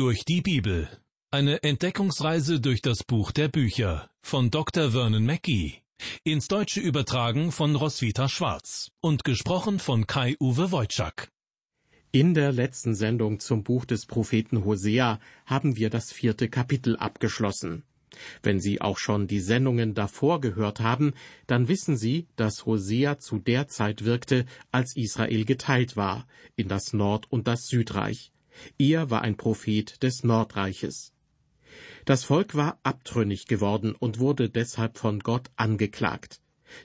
Durch die Bibel. Eine Entdeckungsreise durch das Buch der Bücher von Dr. Vernon Mackey. Ins Deutsche übertragen von Roswitha Schwarz und gesprochen von Kai-Uwe Wojczak. In der letzten Sendung zum Buch des Propheten Hosea haben wir das vierte Kapitel abgeschlossen. Wenn Sie auch schon die Sendungen davor gehört haben, dann wissen Sie, dass Hosea zu der Zeit wirkte, als Israel geteilt war, in das Nord- und das Südreich. Er war ein Prophet des Nordreiches. Das Volk war abtrünnig geworden und wurde deshalb von Gott angeklagt.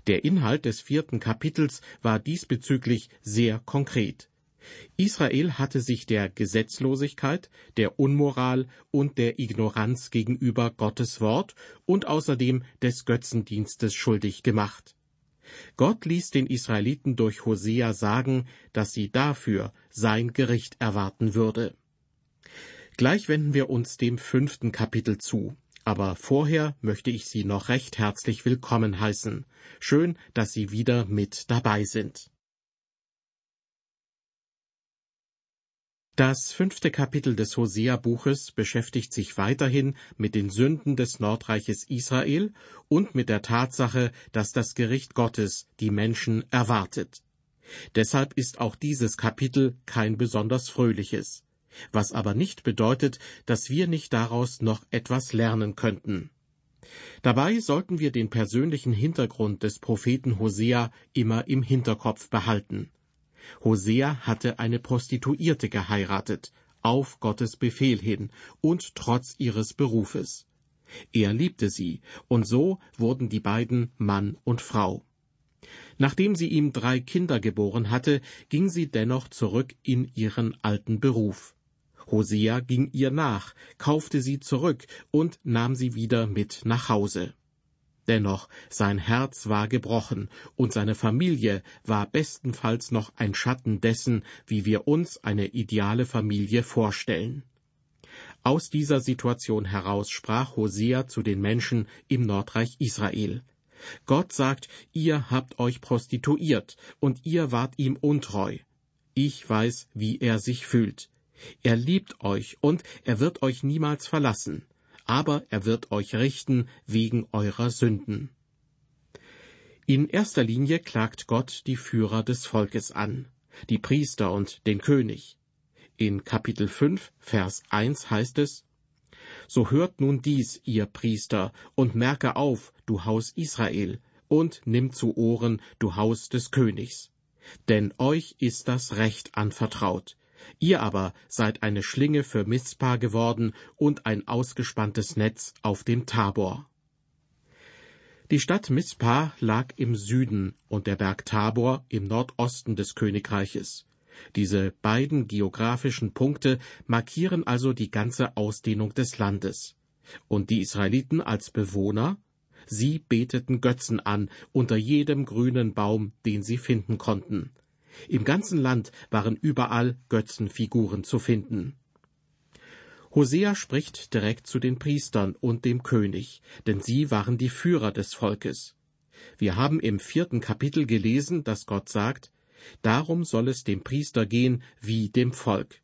Der Inhalt des vierten Kapitels war diesbezüglich sehr konkret. Israel hatte sich der Gesetzlosigkeit, der Unmoral und der Ignoranz gegenüber Gottes Wort und außerdem des Götzendienstes schuldig gemacht. Gott ließ den Israeliten durch Hosea sagen, dass sie dafür sein Gericht erwarten würde. Gleich wenden wir uns dem fünften Kapitel zu. Aber vorher möchte ich Sie noch recht herzlich willkommen heißen. Schön, dass Sie wieder mit dabei sind. Das fünfte Kapitel des Hosea-Buches beschäftigt sich weiterhin mit den Sünden des Nordreiches Israel und mit der Tatsache, dass das Gericht Gottes die Menschen erwartet. Deshalb ist auch dieses Kapitel kein besonders fröhliches, was aber nicht bedeutet, dass wir nicht daraus noch etwas lernen könnten. Dabei sollten wir den persönlichen Hintergrund des Propheten Hosea immer im Hinterkopf behalten. Hosea hatte eine Prostituierte geheiratet, auf Gottes Befehl hin und trotz ihres Berufes. Er liebte sie, und so wurden die beiden Mann und Frau. Nachdem sie ihm drei Kinder geboren hatte, ging sie dennoch zurück in ihren alten Beruf. Hosea ging ihr nach, kaufte sie zurück und nahm sie wieder mit nach Hause. Dennoch, sein Herz war gebrochen, und seine Familie war bestenfalls noch ein Schatten dessen, wie wir uns eine ideale Familie vorstellen. Aus dieser Situation heraus sprach Hosea zu den Menschen im Nordreich Israel. Gott sagt, ihr habt euch prostituiert, und ihr wart ihm untreu. Ich weiß, wie er sich fühlt. Er liebt euch, und er wird euch niemals verlassen aber er wird euch richten wegen eurer Sünden. In erster Linie klagt Gott die Führer des Volkes an, die Priester und den König. In Kapitel 5, Vers 1 heißt es, So hört nun dies, ihr Priester, und merke auf, du Haus Israel, und nimm zu Ohren, du Haus des Königs. Denn euch ist das Recht anvertraut, Ihr aber seid eine Schlinge für Mizpa geworden und ein ausgespanntes Netz auf dem Tabor. Die Stadt Mizpa lag im Süden und der Berg Tabor im Nordosten des Königreiches. Diese beiden geografischen Punkte markieren also die ganze Ausdehnung des Landes. Und die Israeliten als Bewohner? Sie beteten Götzen an unter jedem grünen Baum, den sie finden konnten. Im ganzen Land waren überall Götzenfiguren zu finden. Hosea spricht direkt zu den Priestern und dem König, denn sie waren die Führer des Volkes. Wir haben im vierten Kapitel gelesen, dass Gott sagt, Darum soll es dem Priester gehen wie dem Volk.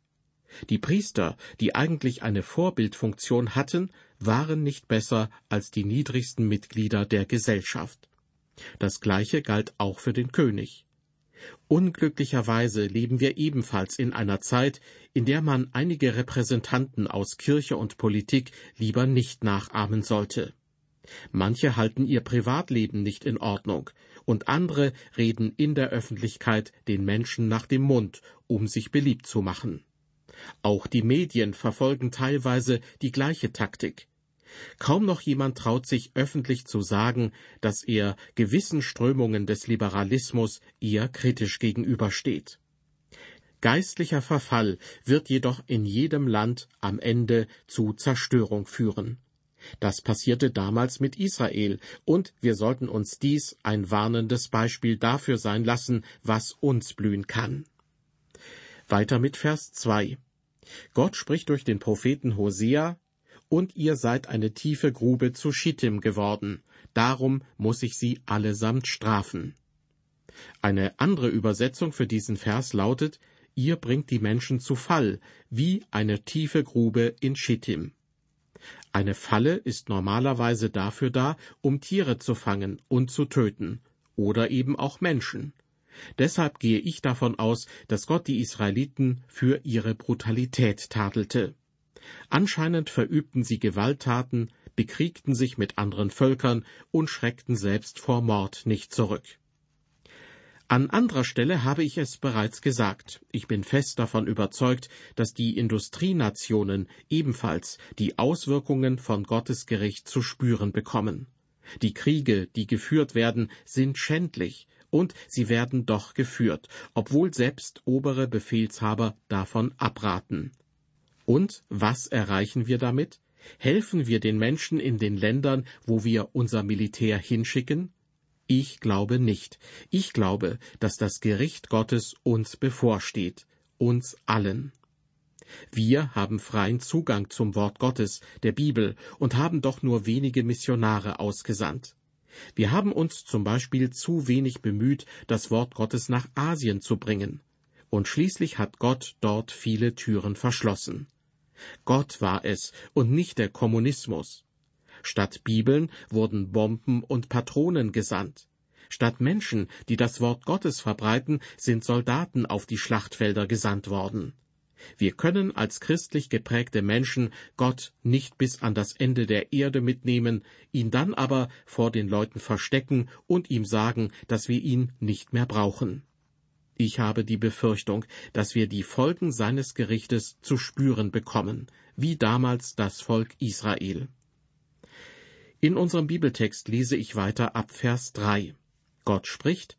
Die Priester, die eigentlich eine Vorbildfunktion hatten, waren nicht besser als die niedrigsten Mitglieder der Gesellschaft. Das gleiche galt auch für den König. Unglücklicherweise leben wir ebenfalls in einer Zeit, in der man einige Repräsentanten aus Kirche und Politik lieber nicht nachahmen sollte. Manche halten ihr Privatleben nicht in Ordnung, und andere reden in der Öffentlichkeit den Menschen nach dem Mund, um sich beliebt zu machen. Auch die Medien verfolgen teilweise die gleiche Taktik. Kaum noch jemand traut sich öffentlich zu sagen, dass er gewissen Strömungen des Liberalismus eher kritisch gegenübersteht. Geistlicher Verfall wird jedoch in jedem Land am Ende zu Zerstörung führen. Das passierte damals mit Israel, und wir sollten uns dies ein warnendes Beispiel dafür sein lassen, was uns blühen kann. Weiter mit Vers 2. Gott spricht durch den Propheten Hosea und ihr seid eine tiefe Grube zu Schittim geworden, darum muss ich sie allesamt strafen. Eine andere Übersetzung für diesen Vers lautet, ihr bringt die Menschen zu Fall, wie eine tiefe Grube in Schittim. Eine Falle ist normalerweise dafür da, um Tiere zu fangen und zu töten, oder eben auch Menschen. Deshalb gehe ich davon aus, dass Gott die Israeliten für ihre Brutalität tadelte. Anscheinend verübten sie Gewalttaten, bekriegten sich mit anderen Völkern und schreckten selbst vor Mord nicht zurück. An anderer Stelle habe ich es bereits gesagt. Ich bin fest davon überzeugt, dass die Industrienationen ebenfalls die Auswirkungen von Gottes Gericht zu spüren bekommen. Die Kriege, die geführt werden, sind schändlich, und sie werden doch geführt, obwohl selbst obere Befehlshaber davon abraten. Und was erreichen wir damit? Helfen wir den Menschen in den Ländern, wo wir unser Militär hinschicken? Ich glaube nicht. Ich glaube, dass das Gericht Gottes uns bevorsteht, uns allen. Wir haben freien Zugang zum Wort Gottes, der Bibel, und haben doch nur wenige Missionare ausgesandt. Wir haben uns zum Beispiel zu wenig bemüht, das Wort Gottes nach Asien zu bringen. Und schließlich hat Gott dort viele Türen verschlossen. Gott war es und nicht der Kommunismus. Statt Bibeln wurden Bomben und Patronen gesandt. Statt Menschen, die das Wort Gottes verbreiten, sind Soldaten auf die Schlachtfelder gesandt worden. Wir können als christlich geprägte Menschen Gott nicht bis an das Ende der Erde mitnehmen, ihn dann aber vor den Leuten verstecken und ihm sagen, dass wir ihn nicht mehr brauchen. Ich habe die Befürchtung, dass wir die Folgen seines Gerichtes zu spüren bekommen, wie damals das Volk Israel. In unserem Bibeltext lese ich weiter ab Vers 3. Gott spricht,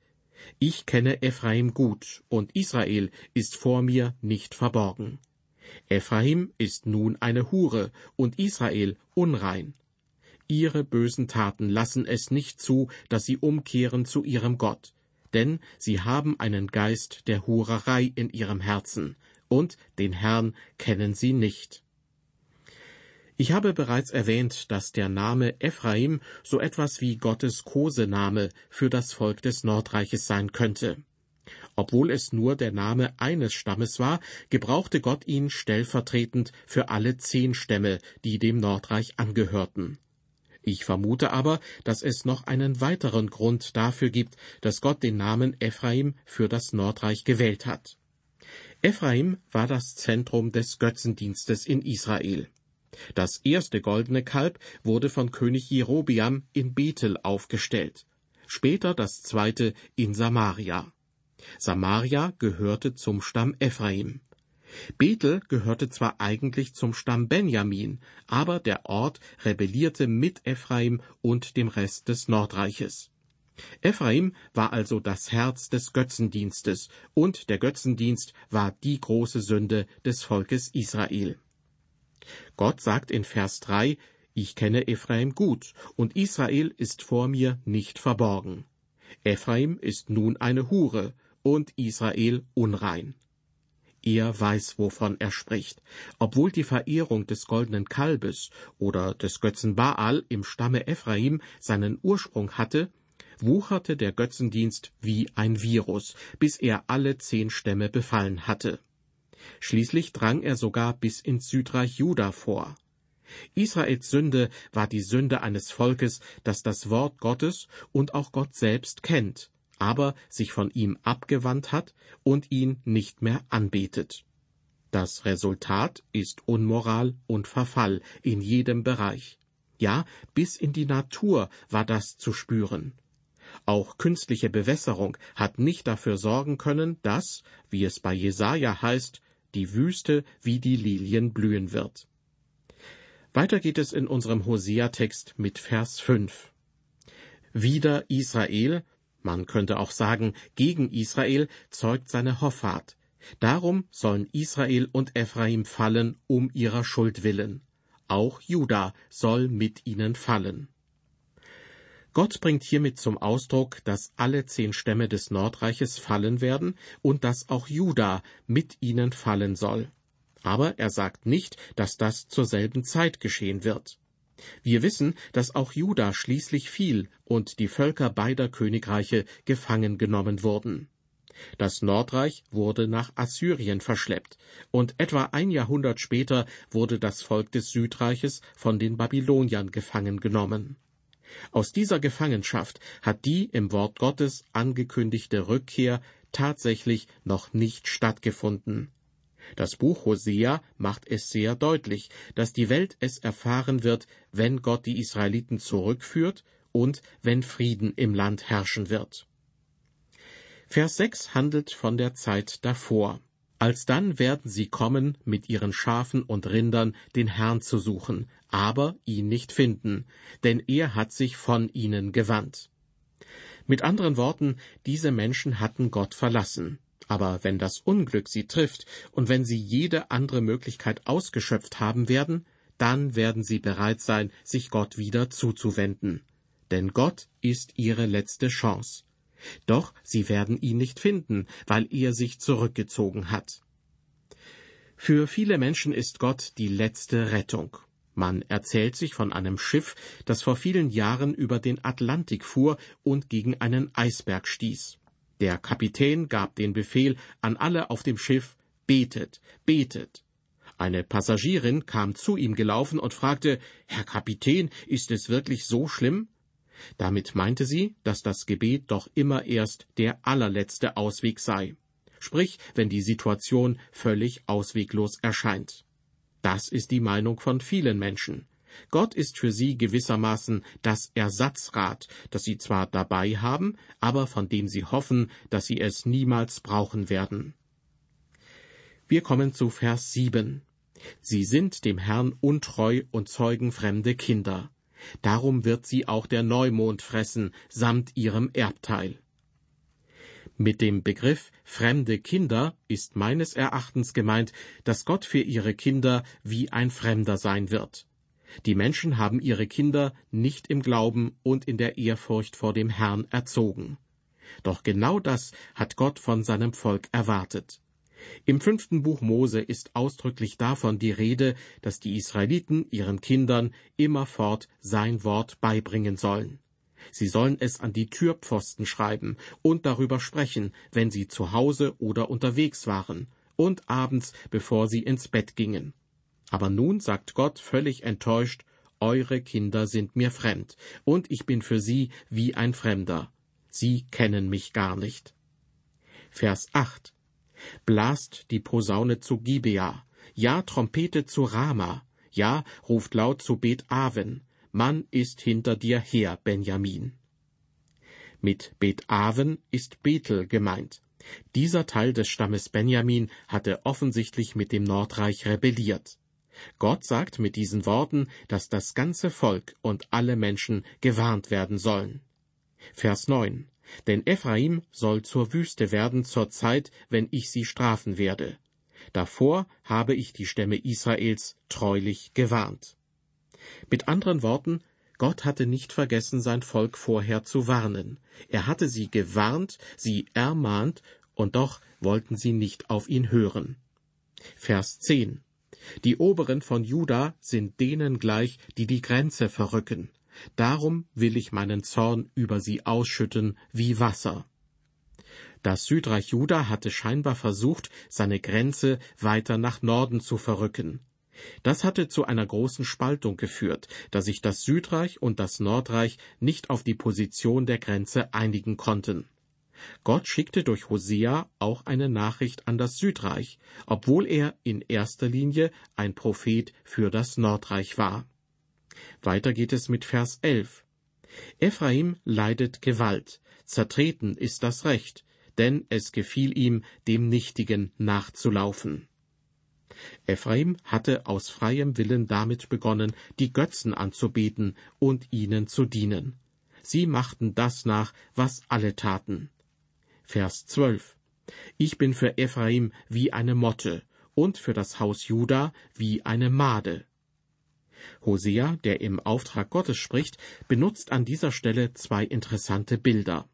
Ich kenne Ephraim gut, und Israel ist vor mir nicht verborgen. Ephraim ist nun eine Hure, und Israel unrein. Ihre bösen Taten lassen es nicht zu, dass sie umkehren zu ihrem Gott, denn sie haben einen Geist der Hurerei in ihrem Herzen, und den Herrn kennen sie nicht. Ich habe bereits erwähnt, dass der Name Ephraim so etwas wie Gottes Kosename für das Volk des Nordreiches sein könnte. Obwohl es nur der Name eines Stammes war, gebrauchte Gott ihn stellvertretend für alle zehn Stämme, die dem Nordreich angehörten. Ich vermute aber, dass es noch einen weiteren Grund dafür gibt, dass Gott den Namen Ephraim für das Nordreich gewählt hat. Ephraim war das Zentrum des Götzendienstes in Israel. Das erste goldene Kalb wurde von König Jerobiam in Bethel aufgestellt, später das zweite in Samaria. Samaria gehörte zum Stamm Ephraim. Bethel gehörte zwar eigentlich zum Stamm Benjamin, aber der Ort rebellierte mit Ephraim und dem Rest des Nordreiches. Ephraim war also das Herz des Götzendienstes, und der Götzendienst war die große Sünde des Volkes Israel. Gott sagt in Vers 3, ich kenne Ephraim gut, und Israel ist vor mir nicht verborgen. Ephraim ist nun eine Hure, und Israel unrein. Er weiß, wovon er spricht. Obwohl die Verehrung des goldenen Kalbes oder des Götzen Baal im Stamme Ephraim seinen Ursprung hatte, wucherte der Götzendienst wie ein Virus, bis er alle zehn Stämme befallen hatte. Schließlich drang er sogar bis ins Südreich Juda vor. Israels Sünde war die Sünde eines Volkes, das das Wort Gottes und auch Gott selbst kennt, aber sich von ihm abgewandt hat und ihn nicht mehr anbetet. Das Resultat ist Unmoral und Verfall in jedem Bereich. Ja, bis in die Natur war das zu spüren. Auch künstliche Bewässerung hat nicht dafür sorgen können, dass, wie es bei Jesaja heißt, die Wüste wie die Lilien blühen wird. Weiter geht es in unserem Hosea-Text mit Vers 5. Wieder Israel, man könnte auch sagen gegen Israel, zeugt seine Hoffart. Darum sollen Israel und Ephraim fallen um ihrer Schuld willen. Auch Juda soll mit ihnen fallen. Gott bringt hiermit zum Ausdruck, dass alle zehn Stämme des Nordreiches fallen werden und dass auch Juda mit ihnen fallen soll. Aber er sagt nicht, dass das zur selben Zeit geschehen wird. Wir wissen, dass auch Juda schließlich fiel und die Völker beider Königreiche gefangen genommen wurden. Das Nordreich wurde nach Assyrien verschleppt, und etwa ein Jahrhundert später wurde das Volk des Südreiches von den Babyloniern gefangen genommen. Aus dieser Gefangenschaft hat die im Wort Gottes angekündigte Rückkehr tatsächlich noch nicht stattgefunden. Das Buch Hosea macht es sehr deutlich, dass die Welt es erfahren wird, wenn Gott die Israeliten zurückführt und wenn Frieden im Land herrschen wird. Vers 6 handelt von der Zeit davor. Alsdann werden sie kommen, mit ihren Schafen und Rindern den Herrn zu suchen, aber ihn nicht finden, denn er hat sich von ihnen gewandt. Mit anderen Worten, diese Menschen hatten Gott verlassen. Aber wenn das Unglück sie trifft und wenn sie jede andere Möglichkeit ausgeschöpft haben werden, dann werden sie bereit sein, sich Gott wieder zuzuwenden. Denn Gott ist ihre letzte Chance. Doch sie werden ihn nicht finden, weil er sich zurückgezogen hat. Für viele Menschen ist Gott die letzte Rettung. Man erzählt sich von einem Schiff, das vor vielen Jahren über den Atlantik fuhr und gegen einen Eisberg stieß. Der Kapitän gab den Befehl an alle auf dem Schiff Betet, betet. Eine Passagierin kam zu ihm gelaufen und fragte Herr Kapitän, ist es wirklich so schlimm? Damit meinte sie, dass das Gebet doch immer erst der allerletzte Ausweg sei, sprich wenn die Situation völlig ausweglos erscheint. Das ist die Meinung von vielen Menschen. Gott ist für sie gewissermaßen das Ersatzrad, das sie zwar dabei haben, aber von dem sie hoffen, dass sie es niemals brauchen werden. Wir kommen zu Vers 7. Sie sind dem Herrn untreu und zeugen fremde Kinder. Darum wird sie auch der Neumond fressen, samt ihrem Erbteil. Mit dem Begriff fremde Kinder ist meines Erachtens gemeint, dass Gott für ihre Kinder wie ein Fremder sein wird. Die Menschen haben ihre Kinder nicht im Glauben und in der Ehrfurcht vor dem Herrn erzogen. Doch genau das hat Gott von seinem Volk erwartet. Im fünften Buch Mose ist ausdrücklich davon die Rede, dass die Israeliten ihren Kindern immerfort sein Wort beibringen sollen. Sie sollen es an die Türpfosten schreiben und darüber sprechen, wenn sie zu Hause oder unterwegs waren, und abends, bevor sie ins Bett gingen. Aber nun sagt Gott völlig enttäuscht, Eure Kinder sind mir fremd, und ich bin für sie wie ein Fremder. Sie kennen mich gar nicht. Vers 8 Blast die Posaune zu Gibea, ja Trompete zu Rama, ja ruft laut zu Bet Aven, Mann ist hinter dir her, Benjamin. Mit Bet Aven ist Bethel gemeint. Dieser Teil des Stammes Benjamin hatte offensichtlich mit dem Nordreich rebelliert. Gott sagt mit diesen Worten, dass das ganze Volk und alle Menschen gewarnt werden sollen. Vers 9 denn Ephraim soll zur Wüste werden zur Zeit, wenn ich sie strafen werde. Davor habe ich die Stämme Israels treulich gewarnt. Mit anderen Worten, Gott hatte nicht vergessen, sein Volk vorher zu warnen. Er hatte sie gewarnt, sie ermahnt, und doch wollten sie nicht auf ihn hören. Vers 10 Die Oberen von Juda sind denen gleich, die die Grenze verrücken. Darum will ich meinen Zorn über sie ausschütten wie Wasser. Das Südreich Juda hatte scheinbar versucht, seine Grenze weiter nach Norden zu verrücken. Das hatte zu einer großen Spaltung geführt, da sich das Südreich und das Nordreich nicht auf die Position der Grenze einigen konnten. Gott schickte durch Hosea auch eine Nachricht an das Südreich, obwohl er in erster Linie ein Prophet für das Nordreich war. Weiter geht es mit Vers 11. Ephraim leidet Gewalt, zertreten ist das Recht, denn es gefiel ihm, dem Nichtigen nachzulaufen. Ephraim hatte aus freiem Willen damit begonnen, die Götzen anzubeten und ihnen zu dienen. Sie machten das nach, was alle taten. Vers 12. Ich bin für Ephraim wie eine Motte und für das Haus Juda wie eine Made. Hosea, der im Auftrag Gottes spricht, benutzt an dieser Stelle zwei interessante Bilder.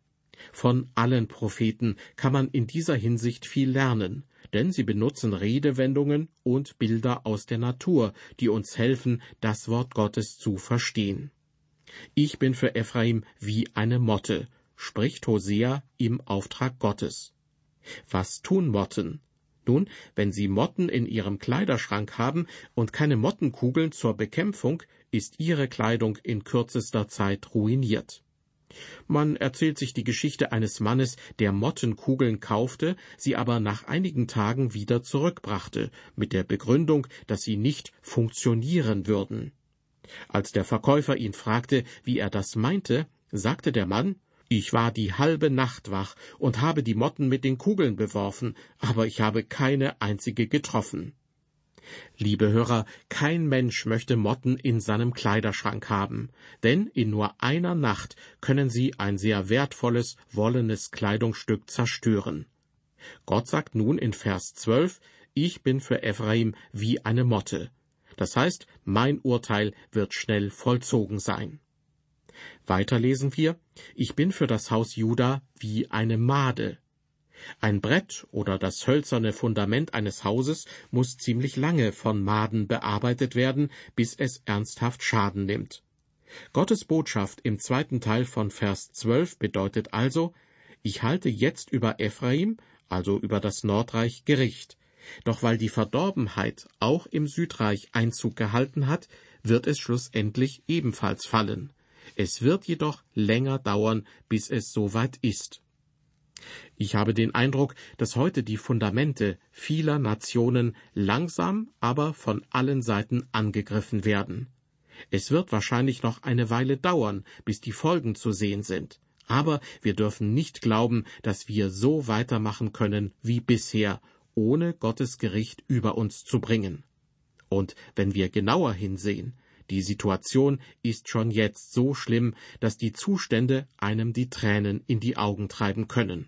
Von allen Propheten kann man in dieser Hinsicht viel lernen, denn sie benutzen Redewendungen und Bilder aus der Natur, die uns helfen, das Wort Gottes zu verstehen. Ich bin für Ephraim wie eine Motte, spricht Hosea im Auftrag Gottes. Was tun Motten? Nun, wenn Sie Motten in Ihrem Kleiderschrank haben und keine Mottenkugeln zur Bekämpfung, ist Ihre Kleidung in kürzester Zeit ruiniert. Man erzählt sich die Geschichte eines Mannes, der Mottenkugeln kaufte, sie aber nach einigen Tagen wieder zurückbrachte, mit der Begründung, dass sie nicht funktionieren würden. Als der Verkäufer ihn fragte, wie er das meinte, sagte der Mann, ich war die halbe Nacht wach und habe die Motten mit den Kugeln beworfen, aber ich habe keine einzige getroffen. Liebe Hörer, kein Mensch möchte Motten in seinem Kleiderschrank haben, denn in nur einer Nacht können sie ein sehr wertvolles, wollenes Kleidungsstück zerstören. Gott sagt nun in Vers 12, ich bin für Ephraim wie eine Motte. Das heißt, mein Urteil wird schnell vollzogen sein. Weiter lesen wir, ich bin für das Haus Juda wie eine Made. Ein Brett oder das hölzerne Fundament eines Hauses muss ziemlich lange von Maden bearbeitet werden, bis es ernsthaft Schaden nimmt. Gottes Botschaft im zweiten Teil von Vers 12 bedeutet also, ich halte jetzt über Ephraim, also über das Nordreich, Gericht. Doch weil die Verdorbenheit auch im Südreich Einzug gehalten hat, wird es schlussendlich ebenfalls fallen. Es wird jedoch länger dauern, bis es soweit ist. Ich habe den Eindruck, dass heute die Fundamente vieler Nationen langsam, aber von allen Seiten angegriffen werden. Es wird wahrscheinlich noch eine Weile dauern, bis die Folgen zu sehen sind. Aber wir dürfen nicht glauben, dass wir so weitermachen können wie bisher, ohne Gottes Gericht über uns zu bringen. Und wenn wir genauer hinsehen, die Situation ist schon jetzt so schlimm, dass die Zustände einem die Tränen in die Augen treiben können.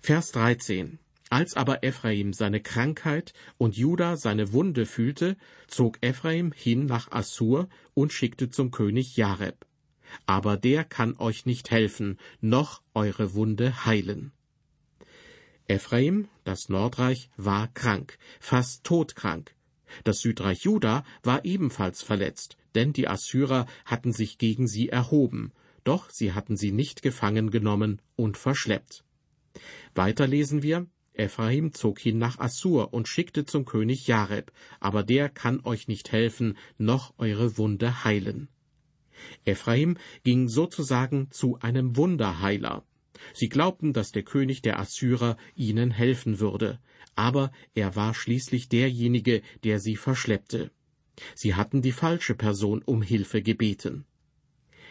Vers 13 Als aber Ephraim seine Krankheit und Juda seine Wunde fühlte, zog Ephraim hin nach Assur und schickte zum König Jareb. Aber der kann euch nicht helfen, noch eure Wunde heilen. Ephraim, das Nordreich, war krank, fast todkrank, das Südreich Juda war ebenfalls verletzt, denn die Assyrer hatten sich gegen sie erhoben, doch sie hatten sie nicht gefangen genommen und verschleppt. Weiter lesen wir, Ephraim zog hin nach Assur und schickte zum König Jareb, aber der kann euch nicht helfen, noch eure Wunde heilen. Ephraim ging sozusagen zu einem Wunderheiler. Sie glaubten, dass der König der Assyrer ihnen helfen würde, aber er war schließlich derjenige, der sie verschleppte. Sie hatten die falsche Person um Hilfe gebeten.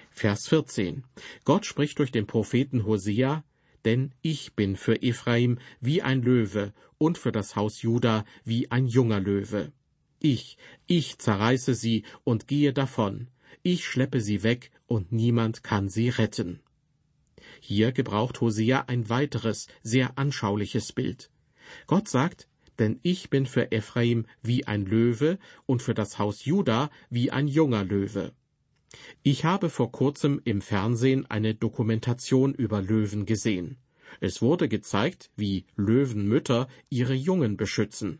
Vers 14. Gott spricht durch den Propheten Hosea, denn ich bin für Ephraim wie ein Löwe und für das Haus Juda wie ein junger Löwe. Ich, ich zerreiße sie und gehe davon. Ich schleppe sie weg und niemand kann sie retten. Hier gebraucht Hosea ein weiteres, sehr anschauliches Bild. Gott sagt, denn ich bin für Ephraim wie ein Löwe und für das Haus Juda wie ein junger Löwe. Ich habe vor kurzem im Fernsehen eine Dokumentation über Löwen gesehen. Es wurde gezeigt, wie Löwenmütter ihre Jungen beschützen.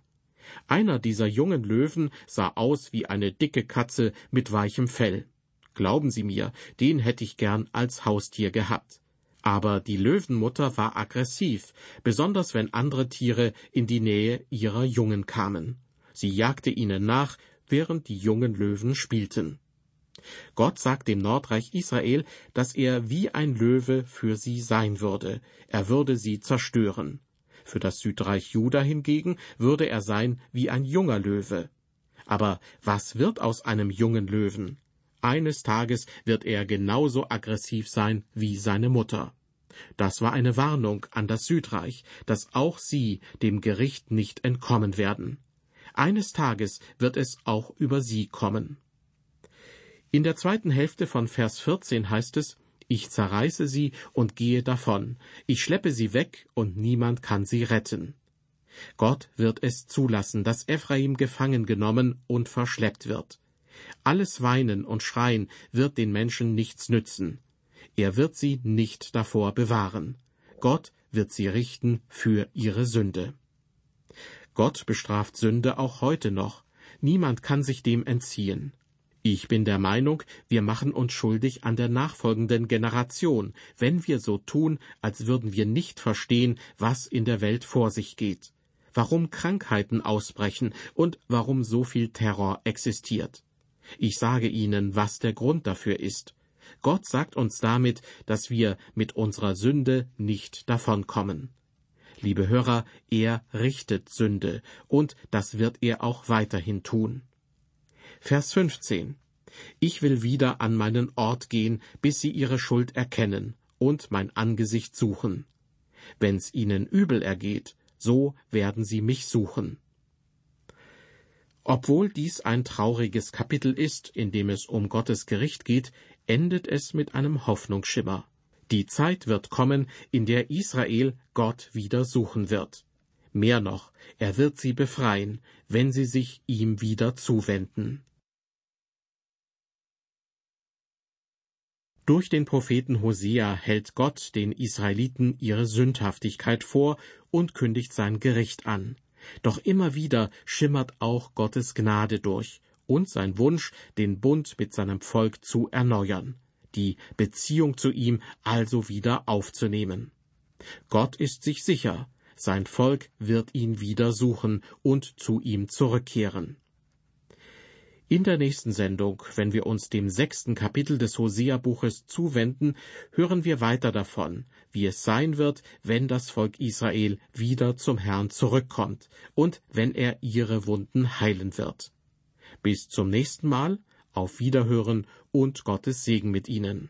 Einer dieser jungen Löwen sah aus wie eine dicke Katze mit weichem Fell. Glauben Sie mir, den hätte ich gern als Haustier gehabt. Aber die Löwenmutter war aggressiv, besonders wenn andere Tiere in die Nähe ihrer Jungen kamen. Sie jagte ihnen nach, während die jungen Löwen spielten. Gott sagt dem Nordreich Israel, dass er wie ein Löwe für sie sein würde, er würde sie zerstören. Für das Südreich Juda hingegen würde er sein wie ein junger Löwe. Aber was wird aus einem jungen Löwen? Eines Tages wird er genauso aggressiv sein wie seine Mutter. Das war eine Warnung an das Südreich, dass auch sie dem Gericht nicht entkommen werden. Eines Tages wird es auch über sie kommen. In der zweiten Hälfte von Vers 14 heißt es, ich zerreiße sie und gehe davon, ich schleppe sie weg und niemand kann sie retten. Gott wird es zulassen, dass Ephraim gefangen genommen und verschleppt wird. Alles Weinen und Schreien wird den Menschen nichts nützen. Er wird sie nicht davor bewahren. Gott wird sie richten für ihre Sünde. Gott bestraft Sünde auch heute noch. Niemand kann sich dem entziehen. Ich bin der Meinung, wir machen uns schuldig an der nachfolgenden Generation, wenn wir so tun, als würden wir nicht verstehen, was in der Welt vor sich geht, warum Krankheiten ausbrechen und warum so viel Terror existiert. Ich sage Ihnen, was der Grund dafür ist. Gott sagt uns damit, dass wir mit unserer Sünde nicht davonkommen. Liebe Hörer, er richtet Sünde, und das wird er auch weiterhin tun. Vers 15. Ich will wieder an meinen Ort gehen, bis sie ihre Schuld erkennen und mein Angesicht suchen. Wenn's ihnen übel ergeht, so werden sie mich suchen. Obwohl dies ein trauriges Kapitel ist, in dem es um Gottes Gericht geht, endet es mit einem Hoffnungsschimmer. Die Zeit wird kommen, in der Israel Gott wieder suchen wird. Mehr noch, er wird sie befreien, wenn sie sich ihm wieder zuwenden. Durch den Propheten Hosea hält Gott den Israeliten ihre Sündhaftigkeit vor und kündigt sein Gericht an. Doch immer wieder schimmert auch Gottes Gnade durch und sein Wunsch, den Bund mit seinem Volk zu erneuern, die Beziehung zu ihm also wieder aufzunehmen. Gott ist sich sicher, sein Volk wird ihn wieder suchen und zu ihm zurückkehren. In der nächsten Sendung, wenn wir uns dem sechsten Kapitel des Hosea-Buches zuwenden, hören wir weiter davon, wie es sein wird, wenn das Volk Israel wieder zum Herrn zurückkommt und wenn er ihre Wunden heilen wird. Bis zum nächsten Mal, auf Wiederhören und Gottes Segen mit Ihnen.